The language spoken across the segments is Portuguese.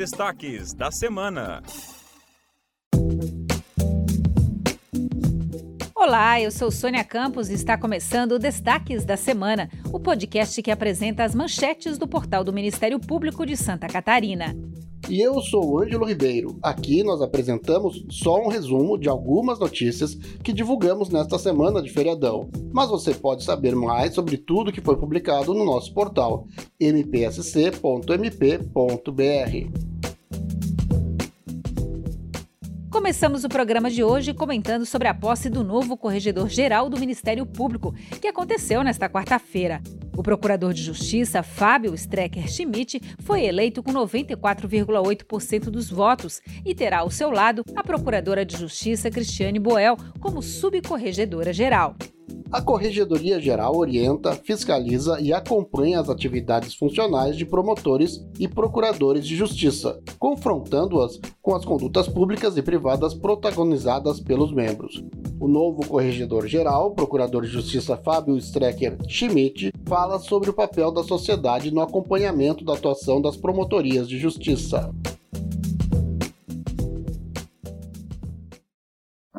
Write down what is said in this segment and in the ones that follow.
destaques da semana. Olá, eu sou Sônia Campos e está começando o Destaques da Semana, o podcast que apresenta as manchetes do portal do Ministério Público de Santa Catarina. E eu sou o Ângelo Ribeiro. Aqui nós apresentamos só um resumo de algumas notícias que divulgamos nesta semana de feriadão. Mas você pode saber mais sobre tudo que foi publicado no nosso portal mpsc.mp.br. Começamos o programa de hoje comentando sobre a posse do novo corregedor-geral do Ministério Público, que aconteceu nesta quarta-feira. O procurador de Justiça, Fábio Strecker Schmidt, foi eleito com 94,8% dos votos e terá ao seu lado a procuradora de Justiça, Cristiane Boel, como subcorregedora-geral. A Corregedoria Geral orienta, fiscaliza e acompanha as atividades funcionais de promotores e procuradores de justiça, confrontando-as com as condutas públicas e privadas protagonizadas pelos membros. O novo Corregedor-Geral, Procurador de Justiça Fábio Strecker Schmidt, fala sobre o papel da sociedade no acompanhamento da atuação das promotorias de justiça.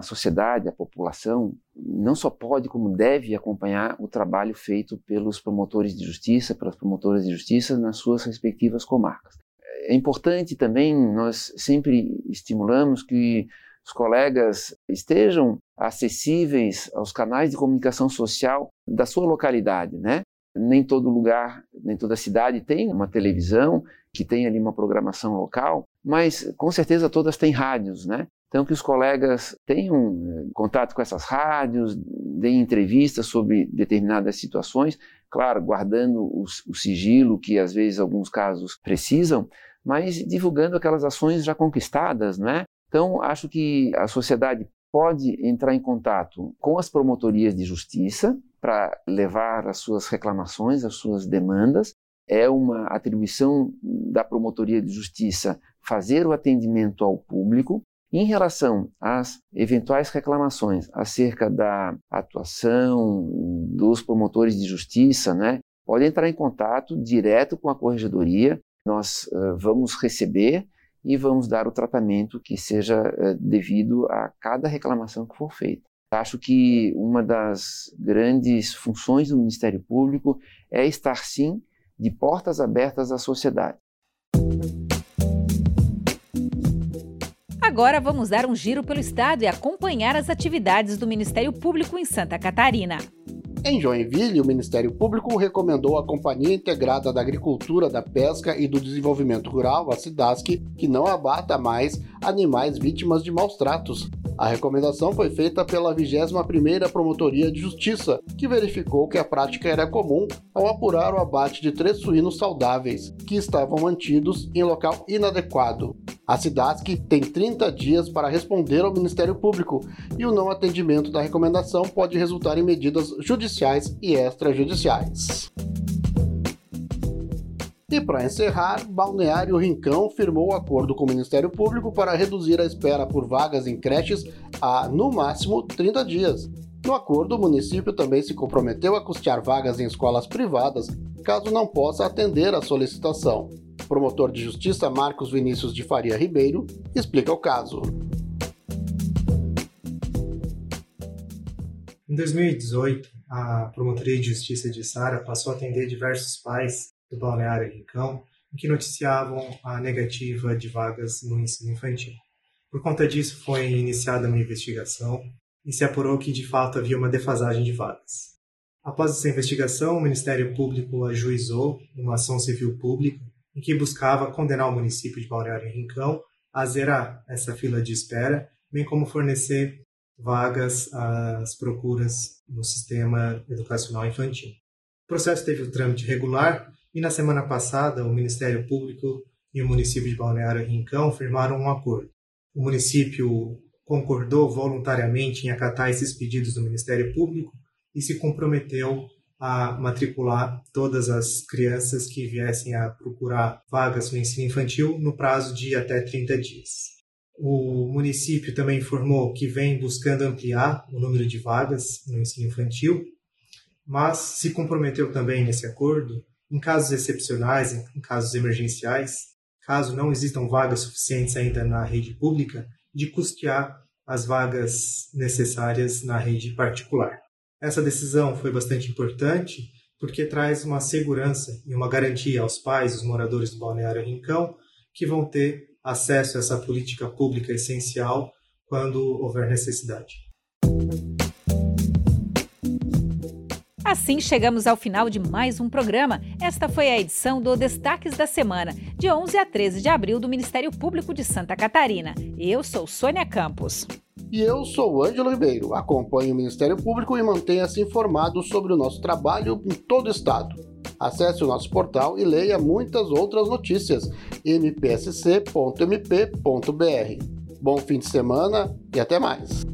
A sociedade, a população, não só pode, como deve acompanhar o trabalho feito pelos promotores de justiça, pelas promotoras de justiça nas suas respectivas comarcas. É importante também, nós sempre estimulamos que os colegas estejam acessíveis aos canais de comunicação social da sua localidade, né? Nem todo lugar, nem toda cidade tem uma televisão que tem ali uma programação local, mas com certeza todas têm rádios, né? Então, que os colegas tenham eh, contato com essas rádios, deem entrevistas sobre determinadas situações, claro, guardando o, o sigilo que às vezes alguns casos precisam, mas divulgando aquelas ações já conquistadas, né? Então, acho que a sociedade pode entrar em contato com as promotorias de justiça para levar as suas reclamações, as suas demandas. É uma atribuição da promotoria de justiça fazer o atendimento ao público, em relação às eventuais reclamações acerca da atuação dos promotores de justiça, né, pode entrar em contato direto com a corregedoria. Nós uh, vamos receber e vamos dar o tratamento que seja uh, devido a cada reclamação que for feita. Acho que uma das grandes funções do Ministério Público é estar, sim, de portas abertas à sociedade. Agora vamos dar um giro pelo estado e acompanhar as atividades do Ministério Público em Santa Catarina. Em Joinville, o Ministério Público recomendou à Companhia Integrada da Agricultura, da Pesca e do Desenvolvimento Rural, a SIDASC, que não abata mais animais vítimas de maus tratos. A recomendação foi feita pela 21ª Promotoria de Justiça, que verificou que a prática era comum ao apurar o abate de três suínos saudáveis, que estavam mantidos em local inadequado. A SIDASC tem 30 dias para responder ao Ministério Público e o não atendimento da recomendação pode resultar em medidas judiciais e extrajudiciais. E para encerrar, Balneário Rincão firmou acordo com o Ministério Público para reduzir a espera por vagas em creches a, no máximo, 30 dias. No acordo, o município também se comprometeu a custear vagas em escolas privadas, caso não possa atender a solicitação. O promotor de justiça Marcos Vinícius de Faria Ribeiro explica o caso. Em 2018, a Promotoria de Justiça de Sara passou a atender diversos pais do Balneário Rincão, em que noticiavam a negativa de vagas no ensino infantil. Por conta disso, foi iniciada uma investigação e se apurou que de fato havia uma defasagem de vagas. Após essa investigação, o Ministério Público ajuizou uma ação civil pública em que buscava condenar o município de Balneário Rincão a zerar essa fila de espera, bem como fornecer vagas às procuras no sistema educacional infantil. O processo teve o trâmite regular e na semana passada, o Ministério Público e o município de Balneário Rincão firmaram um acordo. O município concordou voluntariamente em acatar esses pedidos do Ministério Público e se comprometeu a matricular todas as crianças que viessem a procurar vagas no ensino infantil no prazo de até 30 dias. O município também informou que vem buscando ampliar o número de vagas no ensino infantil, mas se comprometeu também nesse acordo em casos excepcionais, em casos emergenciais, caso não existam vagas suficientes ainda na rede pública, de custear as vagas necessárias na rede particular. Essa decisão foi bastante importante porque traz uma segurança e uma garantia aos pais, os moradores do Balneário Rincão, que vão ter acesso a essa política pública essencial quando houver necessidade. Assim chegamos ao final de mais um programa. Esta foi a edição do Destaques da Semana, de 11 a 13 de abril do Ministério Público de Santa Catarina. Eu sou Sônia Campos. E eu sou Ângelo Ribeiro. Acompanhe o Ministério Público e mantenha-se informado sobre o nosso trabalho em todo o estado. Acesse o nosso portal e leia muitas outras notícias. mpsc.mp.br. Bom fim de semana e até mais.